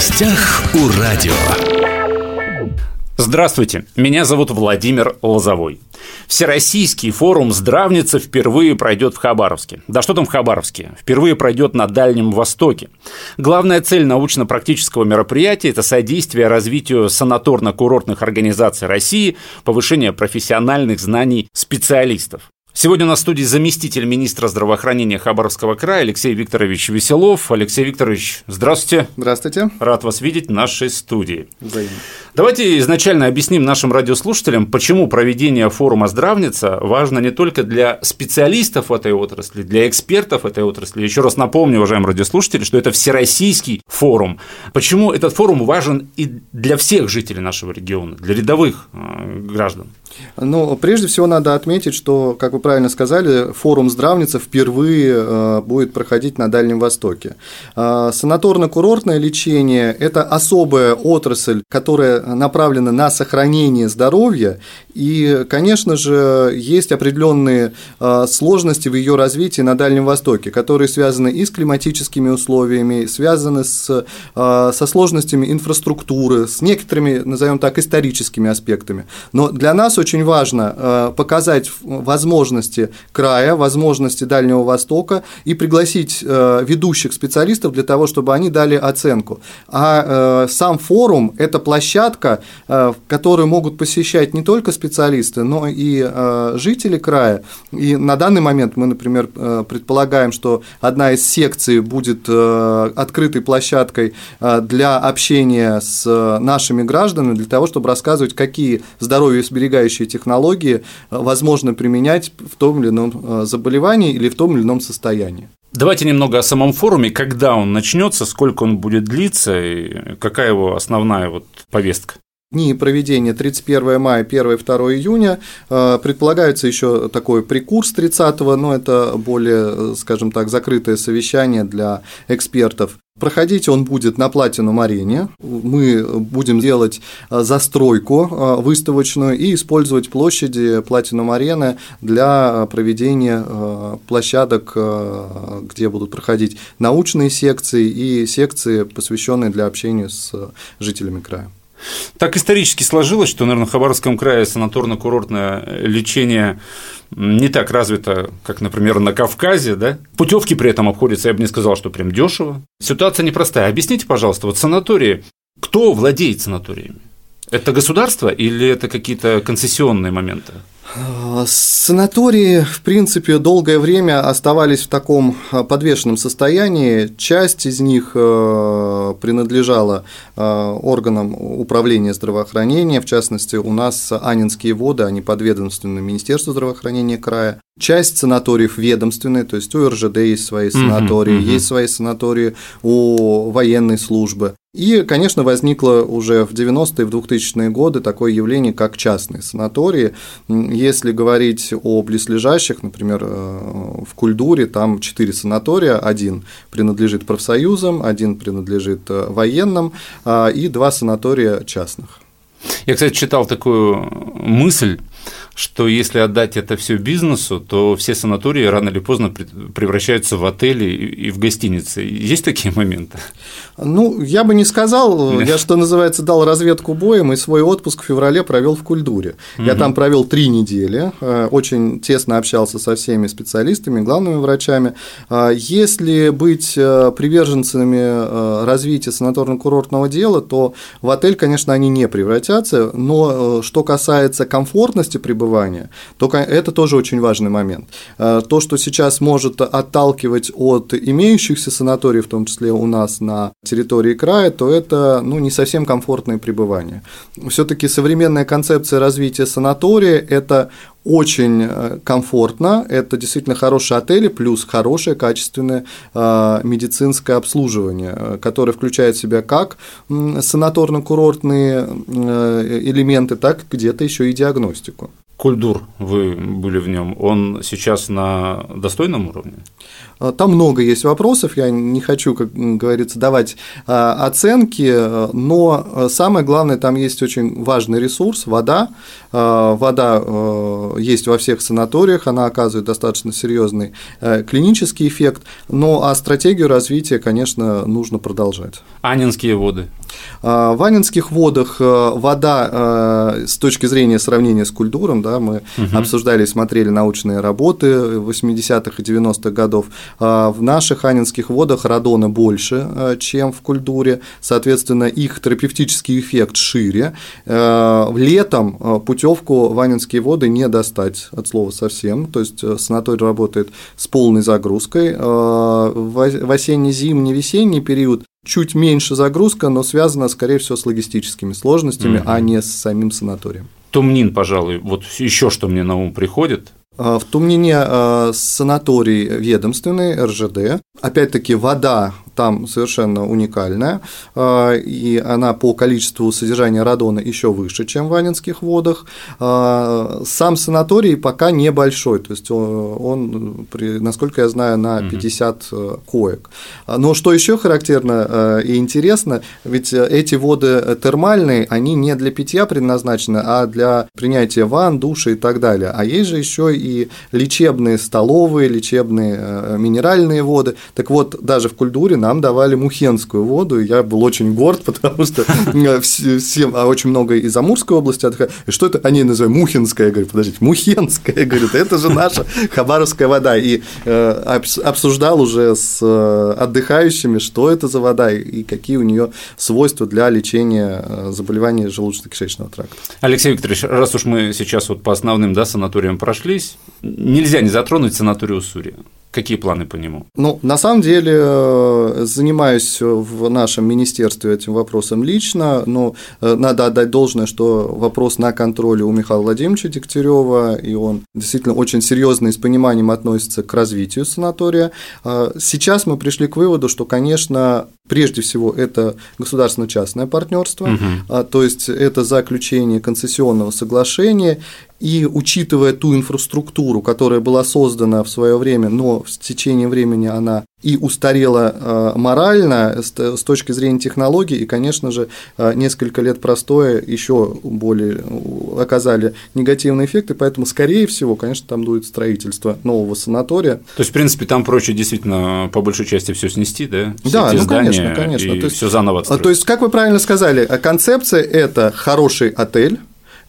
гостях у радио. Здравствуйте, меня зовут Владимир Лозовой. Всероссийский форум здравницы впервые пройдет в Хабаровске. Да что там в Хабаровске? Впервые пройдет на Дальнем Востоке. Главная цель научно-практического мероприятия – это содействие развитию санаторно-курортных организаций России, повышение профессиональных знаний специалистов. Сегодня на студии заместитель министра здравоохранения Хабаровского края Алексей Викторович Веселов. Алексей Викторович, здравствуйте. Здравствуйте. Рад вас видеть в нашей студии. Взаимно. Давайте изначально объясним нашим радиослушателям, почему проведение форума «Здравница» важно не только для специалистов этой отрасли, для экспертов этой отрасли. Еще раз напомню, уважаемые радиослушатели, что это всероссийский форум. Почему этот форум важен и для всех жителей нашего региона, для рядовых э, граждан? Ну, прежде всего надо отметить, что, как вы правильно сказали, форум здравница впервые э, будет проходить на Дальнем Востоке. Э, санаторно-курортное лечение – это особая отрасль, которая направлена на сохранение здоровья, и, конечно же, есть определенные э, сложности в ее развитии на Дальнем Востоке, которые связаны и с климатическими условиями, связаны с, со сложностями инфраструктуры, с некоторыми, назовем так, историческими аспектами. Но для нас очень важно э, показать возможности края, возможности Дальнего Востока и пригласить э, ведущих специалистов для того, чтобы они дали оценку. А э, сам форум – это площадка, которую могут посещать не только специалисты, но и жители края. И на данный момент мы, например, предполагаем, что одна из секций будет открытой площадкой для общения с нашими гражданами, для того, чтобы рассказывать, какие здоровье сберегающие помогающие технологии э, возможно применять в том или ином э, заболевании или в том или ином состоянии. Давайте немного о самом форуме, когда он начнется, сколько он будет длиться и какая его основная вот повестка. Дни проведения 31 мая, 1 2 июня. Э, предполагается еще такой прикурс 30 но это более, скажем так, закрытое совещание для экспертов. Проходить он будет на Платину арене. Мы будем делать э, застройку э, выставочную и использовать площади Платину арены для проведения э, площадок, где будут проходить научные секции и секции, посвященные для общения с жителями края. Так исторически сложилось, что, наверное, в Хабаровском крае санаторно-курортное лечение не так развито, как, например, на Кавказе, да? Путевки при этом обходятся, я бы не сказал, что прям дешево. Ситуация непростая. Объясните, пожалуйста, вот санатории, кто владеет санаториями? Это государство или это какие-то концессионные моменты? Санатории, в принципе, долгое время оставались в таком а, подвешенном состоянии. Часть из них э, принадлежала э, органам управления здравоохранения, в частности, у нас Анинские воды, они подведомственны Министерству здравоохранения края. Часть санаториев ведомственные, то есть у РЖД есть свои санатории, uh-huh. есть свои санатории у военной службы. И, конечно, возникло уже в 90-е, в 2000-е годы такое явление, как частные санатории. Если говорить о близлежащих, например, э, в Кульдуре, там четыре санатория, один принадлежит профсоюзам, один принадлежит э, военным, а, и два санатория частных. Я, кстати, читал такую мысль, что если отдать это все бизнесу, то все санатории рано или поздно превращаются в отели и в гостиницы. Есть такие моменты? Ну, я бы не сказал. Я, что называется, дал разведку боем и свой отпуск в феврале провел в Кульдуре. Я там провел три недели, э, очень тесно общался со всеми специалистами, главными врачами. А если быть э, приверженцами э, развития санаторно-курортного дела, то в отель, конечно, они не превратятся, но что касается комфортности пребывания, то это тоже очень важный момент. То, что сейчас может отталкивать от имеющихся санаториев, в том числе у нас на территории края, то это ну, не совсем комфортное пребывание. Все-таки современная концепция развития санатория – это очень э, комфортно, это действительно хорошие отели, плюс хорошее качественное э, медицинское обслуживание, э, которое включает в себя как санаторно-курортные элементы, так где-то еще и диагностику. Кульдур, вы были в нем, он сейчас на достойном уровне? А, там много есть вопросов, я не хочу, как говорится, давать а, оценки, но самое главное, там есть очень важный ресурс – вода. А, вода есть во всех санаториях, она оказывает достаточно серьезный э, клинический эффект, но а стратегию развития, конечно, нужно продолжать. Анинские воды? В Анинских водах э, вода э, с точки зрения сравнения с культуром, да, мы угу. обсуждали и смотрели научные работы 80-х и 90-х годов, в наших анинских водах радона больше, э, чем в культуре, соответственно, их терапевтический эффект шире. Летом путевку в анинские воды не достать от слова совсем, то есть санаторий работает с полной загрузкой. В осенне-зимний, весенний период чуть меньше загрузка, но связана, скорее всего, с логистическими сложностями, угу. а не с самим санаторием. Тумнин, пожалуй, вот еще что мне на ум приходит. А, в Тумнине а, санаторий ведомственный, РЖД. Опять-таки, вода там совершенно уникальная, а, и она по количеству содержания радона еще выше, чем в Анинских водах. А, сам санаторий пока небольшой, то есть он, насколько я знаю, на 50 э, коек. Но что еще характерно э, и интересно, ведь эти воды термальные, они не для питья предназначены, а для принятия ванн, душа и так далее. А есть же еще и лечебные столовые, лечебные э, минеральные воды. Так вот, даже в культуре нам нам давали мухенскую воду, и я был очень горд, потому что э, всем, а очень много из Амурской области отдыхают. И что это? Они называют Мухинская. Я говорю, подождите, Мухенская. Я говорю, это же наша хабаровская вода. И э, обсуждал уже с э, отдыхающими, что это за вода и какие у нее свойства для лечения заболеваний желудочно-кишечного тракта. Алексей Викторович, раз уж мы сейчас вот по основным да, санаториям прошлись, нельзя не затронуть санаторий Уссури. Какие планы по нему? Ну, на самом деле, э, занимаюсь в нашем министерстве этим вопросом лично, но э, надо отдать должное, что вопрос на контроле у Михаила Владимировича Дегтярева, и он действительно очень серьезно и с пониманием относится к развитию санатория. А сейчас мы пришли к выводу, что, конечно, прежде всего это государственно-частное партнерство, угу. то есть это заключение концессионного соглашения и учитывая ту инфраструктуру, которая была создана в свое время, но с течением времени она и устарела э, морально с точки зрения технологий, и, конечно же, э, несколько лет простоя еще более оказали негативные эффекты, поэтому, скорее всего, конечно, там будет строительство нового санатория. То есть, в принципе, там проще действительно по большей части все снести, да? Все да, ну, конечно, конечно. И все заново отстроить. То есть, как вы правильно сказали, концепция – это хороший отель,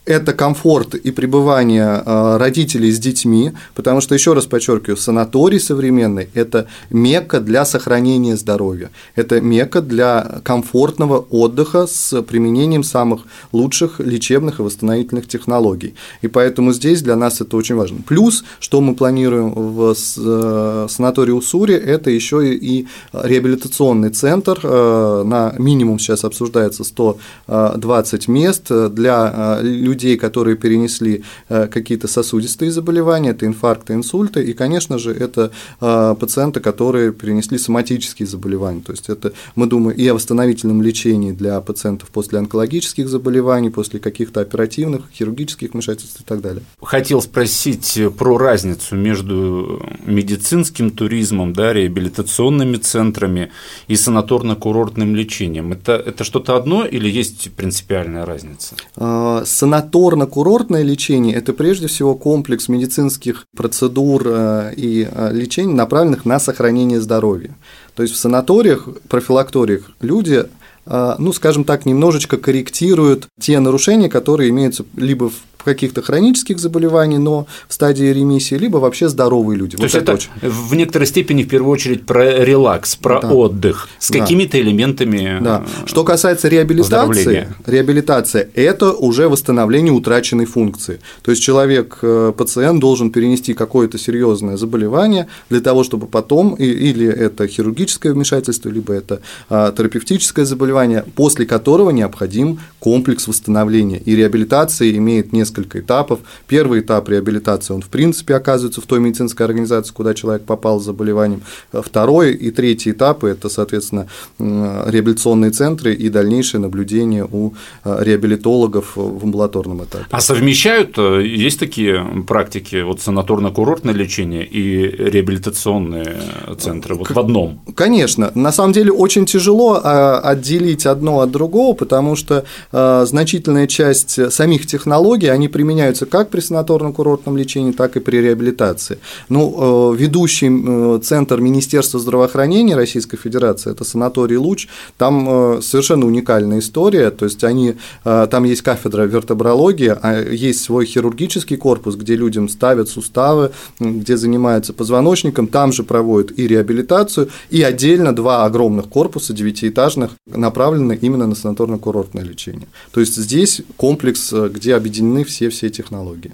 это комфорт и пребывание а, родителей с детьми, потому что, еще раз подчеркиваю, санаторий современный – это мекка для сохранения здоровья, это мекка для комфортного отдыха с применением самых лучших лечебных и восстановительных технологий. И поэтому здесь для нас это очень важно. Плюс, что мы планируем в э, санатории Уссури, это еще и реабилитационный центр, э, на минимум сейчас обсуждается 120 мест для людей, людей, которые перенесли э, какие-то сосудистые заболевания, это инфаркты, инсульты, и, конечно же, это э, пациенты, которые перенесли соматические заболевания, то есть это, мы думаем, и о восстановительном лечении для пациентов после онкологических заболеваний, после каких-то оперативных, хирургических вмешательств и так далее. Хотел спросить про разницу между медицинским туризмом, да, реабилитационными центрами и санаторно-курортным лечением. Это, это что-то одно или есть принципиальная разница? А, санаторно санаторно-курортное лечение – это прежде всего комплекс медицинских процедур э, и э, лечений, направленных на сохранение здоровья. То есть в санаториях, профилакториях люди э, ну, скажем так, немножечко корректируют те нарушения, которые имеются либо в каких-то хронических заболеваний, но в стадии ремиссии, либо вообще здоровые люди. То вот есть это, очень... в некоторой степени в первую очередь про релакс, про да. отдых с да. какими-то элементами. Да. Что касается реабилитации, реабилитация – это уже восстановление утраченной функции. То есть человек, э, пациент должен перенести какое-то серьезное заболевание для того, чтобы потом или это хирургическое вмешательство, либо это а, терапевтическое заболевание, после которого необходим комплекс восстановления. И реабилитация имеет несколько несколько этапов. Первый этап реабилитации, он в принципе оказывается в той медицинской организации, куда человек попал с заболеванием. Второй и третий этапы – это, соответственно, реабилитационные центры и дальнейшее наблюдение у реабилитологов в амбулаторном этапе. А совмещают, э, есть такие практики, вот санаторно-курортное лечение и реабилитационные центры вот в одном? Конечно. На самом деле очень тяжело а, отделить одно от другого, потому что а, значительная часть самих технологий, они применяются как при санаторно-курортном лечении, так и при реабилитации. Ну, э, ведущий э, центр Министерства здравоохранения Российской Федерации – это санаторий «Луч», там э, совершенно уникальная история, то есть они, там есть кафедра вертебрологии, а есть свой хирургический корпус, где людям ставят суставы, где занимаются позвоночником, там же проводят и реабилитацию, и отдельно два огромных корпуса девятиэтажных направлены именно на санаторно-курортное лечение. То есть здесь комплекс, где объединены все-все технологии.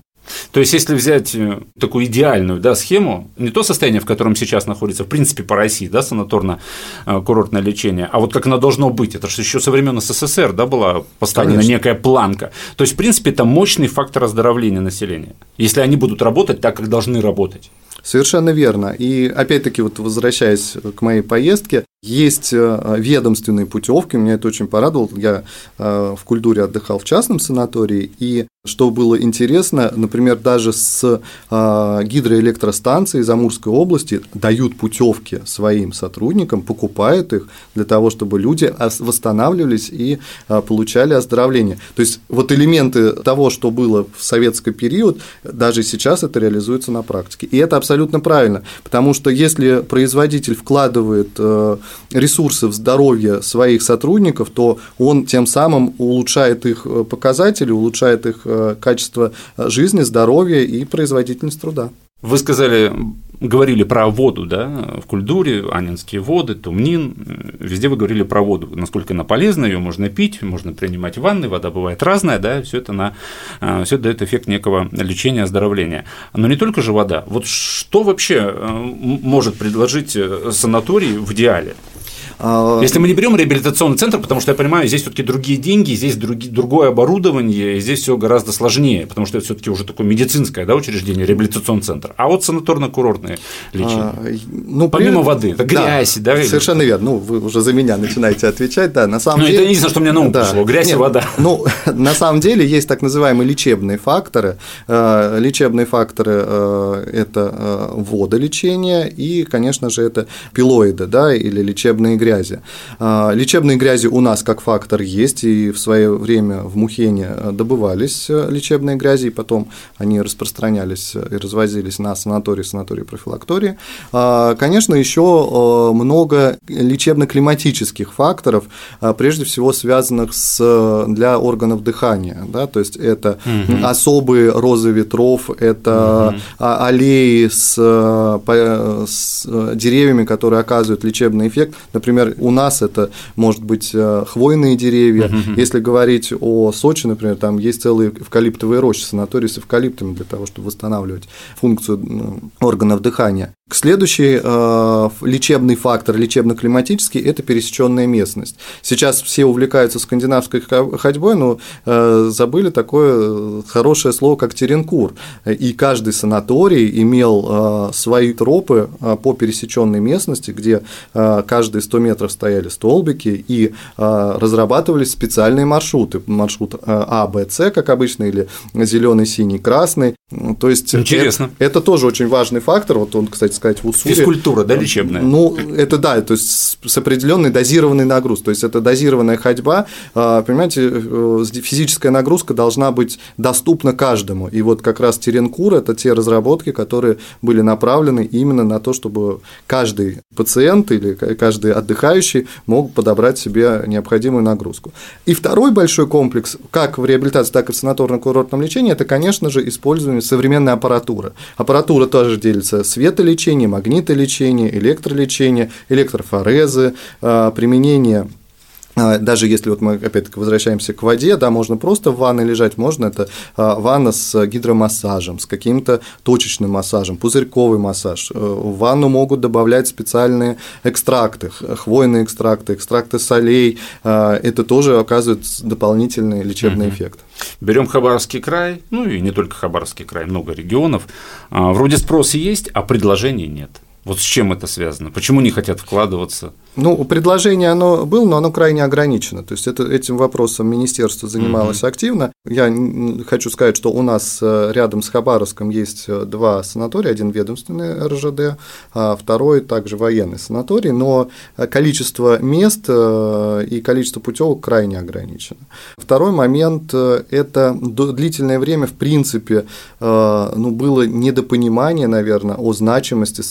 То есть, если взять э, такую идеальную да, схему, не то состояние, в котором сейчас находится, в принципе, по России, да, санаторно-курортное лечение, а вот как оно должно быть, это же еще со времен СССР да, была поставлена Конечно. некая планка. То есть, в принципе, это мощный фактор оздоровления населения, если они будут работать так, как должны работать. Совершенно верно. И опять-таки, вот возвращаясь к моей поездке, есть э, ведомственные путевки, меня это очень порадовало. Я э, в культуре отдыхал в частном санатории, и что было интересно, например, даже с э, гидроэлектростанции из Амурской области дают путевки своим сотрудникам, покупают их для того, чтобы люди восстанавливались и получали оздоровление. То есть вот элементы того, что было в советский период, даже сейчас это реализуется на практике. И это абсолютно правильно, потому что если производитель вкладывает ресурсы в здоровье своих сотрудников, то он тем самым улучшает их э, показатели, улучшает их э, качество жизни, здоровья и производительность труда. Вы сказали, говорили про воду, да, в культуре, Анинские воды, Тумнин, везде вы говорили про воду, насколько она полезна, ее можно пить, можно принимать ванны, вода бывает разная, да, все это, на, э, все дает эффект некого лечения, оздоровления. Но не только же вода. Вот что вообще может предложить санаторий в идеале? А, Если мы не берем реабилитационный центр, потому что я понимаю, здесь все-таки другие деньги, здесь други, другое оборудование, и здесь все гораздо сложнее, потому что это все-таки уже такое медицинское да, учреждение, реабилитационный центр. А вот санаторно-курортное лечение. А, ну, Помимо при... воды, это грязь, да, да Совершенно верно. Ну, вы уже за меня начинаете отвечать, да. На самом ну, деле. это единственное, что мне на ум да. пришло: грязь Нет, и вода. Ну, на самом деле есть так называемые лечебные факторы. Э, лечебные факторы э, это э, водолечение и, конечно же, это пилоиды, да, или лечебные грязи грязи. А, лечебные грязи у нас как фактор есть, и в свое время в Мухене добывались э, лечебные грязи, и потом они распространялись и развозились на санатории, санатории профилактории. А, конечно, еще э, много лечебно-климатических факторов, прежде всего связанных с, для органов дыхания, да, то есть это угу. особые розы ветров, это угу. аллеи с, э, с деревьями, которые оказывают лечебный эффект, например, Например, у нас это может быть э, хвойные деревья. Если говорить о Сочи, например, там есть целые эвкалиптовые рощи, санатории с эвкалиптами для того, чтобы восстанавливать функцию органов дыхания. Следующий э, лечебный фактор, лечебно-климатический, это пересеченная местность. Сейчас все увлекаются скандинавской ходьбой, но э, забыли такое э, хорошее слово, как теренкур. И каждый санаторий имел э, свои тропы э, по пересеченной местности, где э, каждые 100 метров стояли столбики и э, разрабатывались специальные маршруты. Маршрут э, А, Б, С, как обычно, или зеленый, синий, красный. То есть Интересно. Это, это тоже очень важный фактор. Вот он, кстати, сказать, в Уссури. Физкультура, да, лечебная? Ну, это да, то есть с определенной дозированной нагрузкой. То есть это дозированная ходьба, а, понимаете, э, физическая нагрузка должна быть доступна каждому. И вот как раз Теренкур – это те разработки, которые были направлены именно на то, чтобы каждый пациент или каждый отдыхающий мог подобрать себе необходимую нагрузку. И второй большой комплекс, как в реабилитации, так и в санаторно-курортном лечении, это, конечно же, использование современной аппаратуры. Аппаратура тоже делится светолечением, лечение, магнитолечение, электролечение, электрофорезы, а, применение даже если вот мы опять-таки возвращаемся к воде, да, можно просто в ванной лежать, можно это а, ванна с гидромассажем, с каким-то точечным массажем, пузырьковый массаж. Э, в ванну могут добавлять специальные экстракты, хвойные экстракты, экстракты солей. А, это тоже оказывает дополнительный лечебный угу. эффект. Берем Хабаровский край, ну и не только Хабаровский край, много регионов. Вроде спроса есть, а предложений нет. Вот с чем это связано? Почему не хотят вкладываться? Ну, предложение оно было, но оно крайне ограничено. То есть это, этим вопросом министерство занималось угу. активно. Я хочу сказать, что у нас э, рядом с Хабаровском есть э, два санатория, один ведомственный РЖД, а второй также военный санаторий, но количество мест э, и количество путевок крайне ограничено. Второй момент – это длительное время, в принципе, ну, было недопонимание, наверное, о значимости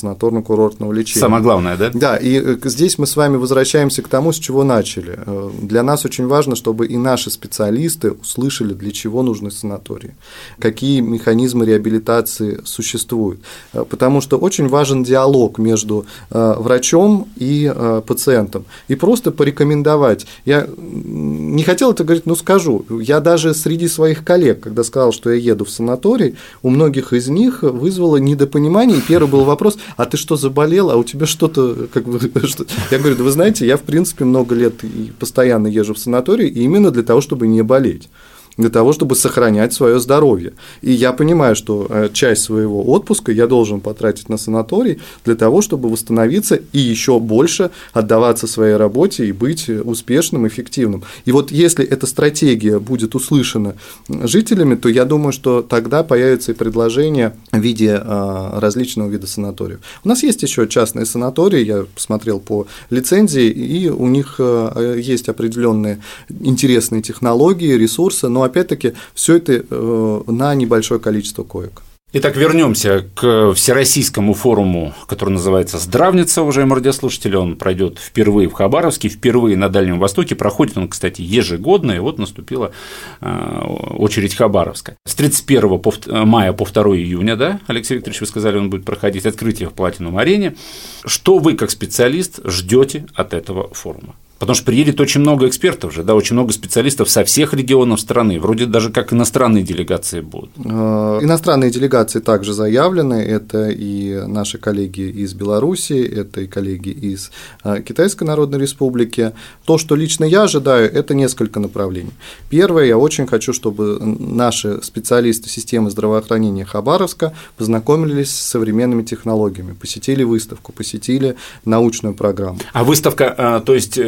санаторно-курортного лечения. Самое главное, да? Да, и здесь мы с вами возвращаемся к тому, с чего начали. Для нас очень важно, чтобы и наши специалисты услышали, для чего нужны санатории, какие механизмы реабилитации существуют. Э, потому что очень важен диалог между э, врачом и э, пациентом. И просто порекомендовать. Я не хотел это говорить, но скажу. Я даже среди своих коллег, когда сказал, что я еду в санаторий, у многих из них вызвало недопонимание. И первый был вопрос, а ты что, заболел, а у тебя что-то... Как бы, что... Я говорю, да вы знаете, я в принципе много лет и постоянно езжу в санаторий именно для того, чтобы не болеть для того, чтобы сохранять свое здоровье. И я понимаю, что э, часть своего отпуска я должен потратить на санаторий для того, чтобы восстановиться и еще больше отдаваться своей работе и быть успешным, эффективным. И вот если эта стратегия будет услышана жителями, то я думаю, что тогда появится и предложение в виде э, различного вида санаториев. У нас есть еще частные санатории, я посмотрел по лицензии, и у них э, есть определенные интересные технологии, ресурсы, но опять-таки все это э, на небольшое количество коек. Итак, вернемся к всероссийскому форуму, который называется «Здравница», уважаемые радиослушатели. Он пройдет впервые в Хабаровске, впервые на Дальнем Востоке. Проходит он, кстати, ежегодно, и вот наступила э, очередь Хабаровска. С 31 мая по 2 июня, да, Алексей Викторович, вы сказали, он будет проходить открытие в Платинум-арене. Что вы, как специалист, ждете от этого форума? Потому что приедет очень много экспертов же, да, очень много специалистов со всех регионов страны, вроде даже как иностранные делегации будут. Э, иностранные делегации также заявлены, это и наши коллеги из Беларуси, это и коллеги из э, Китайской Народной Республики. То, что лично я ожидаю, это несколько направлений. Первое, я очень хочу, чтобы наши специалисты системы здравоохранения Хабаровска познакомились с современными технологиями, посетили выставку, посетили научную программу. А выставка, э, то есть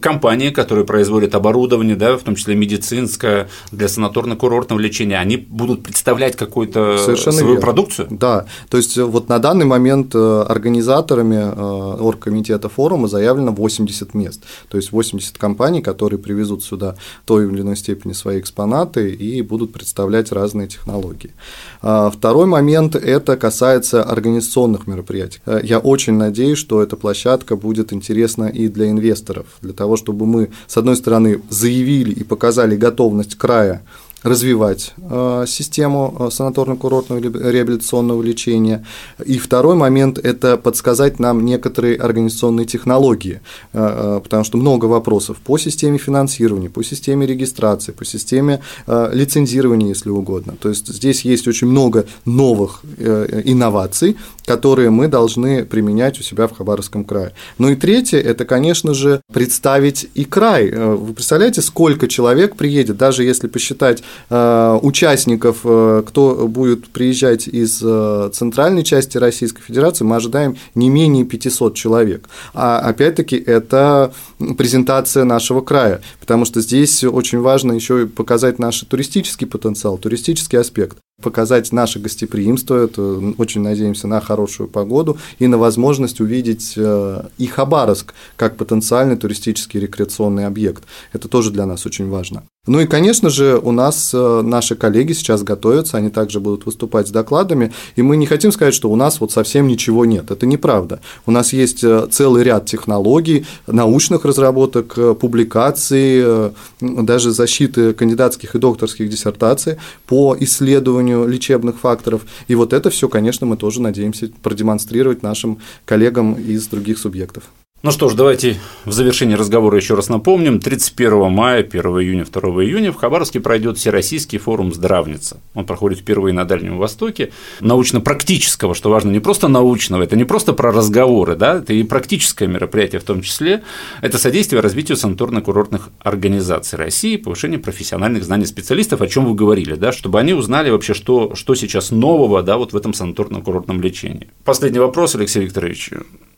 компании, которые производят оборудование, да, в том числе медицинское, для санаторно-курортного лечения, они будут представлять какую-то Совершенно свою верно. продукцию? Да, то есть вот на данный момент э, организаторами э, оргкомитета форума заявлено 80 мест, то есть 80 компаний, которые привезут сюда в той или иной степени свои экспонаты и будут представлять разные технологии. А, второй момент – это касается организационных мероприятий. Э, я очень надеюсь, что эта площадка будет интересна и для инвесторов, для того, чтобы мы, с одной стороны, заявили и показали готовность края развивать э, систему э, санаторно-курортного реабилитационного лечения. И второй момент – это подсказать нам некоторые организационные технологии, э, потому что много вопросов по системе финансирования, по системе регистрации, по системе лицензирования, если угодно. То есть здесь есть очень много новых инноваций, которые мы должны применять у себя в Хабаровском крае. Ну и третье – это, конечно же, представить и край. Вы представляете, сколько человек приедет, даже если посчитать Э, участников, э, кто будет приезжать из э, центральной части Российской Федерации, мы ожидаем не менее 500 человек. А опять-таки это презентация нашего края, потому что здесь очень важно еще показать наш туристический потенциал, туристический аспект показать наше гостеприимство, это очень надеемся на хорошую погоду и на возможность увидеть и Хабаровск как потенциальный туристический рекреационный объект. Это тоже для нас очень важно. Ну и, конечно же, у нас э, наши коллеги сейчас готовятся, они также будут выступать с докладами, и мы не хотим сказать, что у нас вот совсем ничего нет. Это неправда. У нас есть э, целый ряд технологий, научных разработок, э, публикаций, даже защиты кандидатских и докторских диссертаций по исследованию лечебных факторов. И вот это все, конечно, мы тоже надеемся продемонстрировать нашим коллегам из других субъектов. Ну что ж, давайте в завершении разговора еще раз напомним. 31 мая, 1 июня, 2 июня в Хабаровске пройдет Всероссийский форум «Здравница». Он проходит впервые на Дальнем Востоке. Научно-практического, что важно, не просто научного, это не просто про разговоры, да, это и практическое мероприятие в том числе. Это содействие развитию санаторно-курортных организаций России, повышение профессиональных знаний специалистов, о чем вы говорили, да, чтобы они узнали вообще, что, что сейчас нового да, вот в этом санаторно-курортном лечении. Последний вопрос, Алексей Викторович.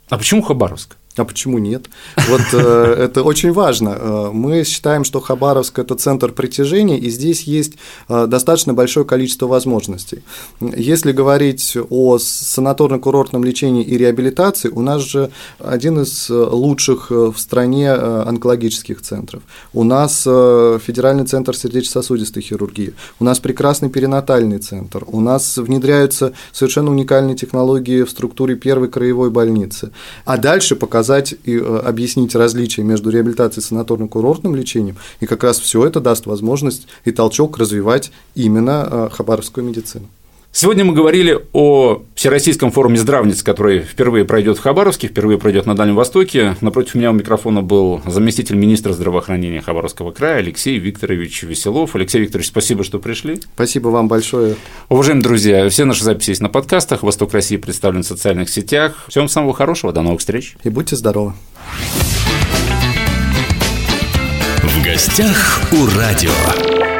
А почему Хабаровск? А почему нет? Вот э, это очень важно. Э, мы считаем, что Хабаровск – это центр притяжения, и здесь есть э, достаточно большое количество возможностей. Если говорить о санаторно-курортном лечении и реабилитации, у нас же один из лучших в стране онкологических центров. У нас Федеральный центр сердечно-сосудистой хирургии, у нас прекрасный перинатальный центр, у нас внедряются совершенно уникальные технологии в структуре первой краевой больницы. А дальше показать показать и э, объяснить различия между реабилитацией и санаторно-курортным лечением, и как раз все это даст возможность и толчок развивать именно э, хабаровскую медицину. Сегодня мы говорили о Всероссийском форуме здравниц, который впервые пройдет в Хабаровске, впервые пройдет на Дальнем Востоке. Напротив меня у микрофона был заместитель министра здравоохранения Хабаровского края Алексей Викторович Веселов. Алексей Викторович, спасибо, что пришли. Спасибо вам большое. Уважаемые друзья, все наши записи есть на подкастах. Восток России представлен в социальных сетях. Всем самого хорошего, до новых встреч. И будьте здоровы. В гостях у радио.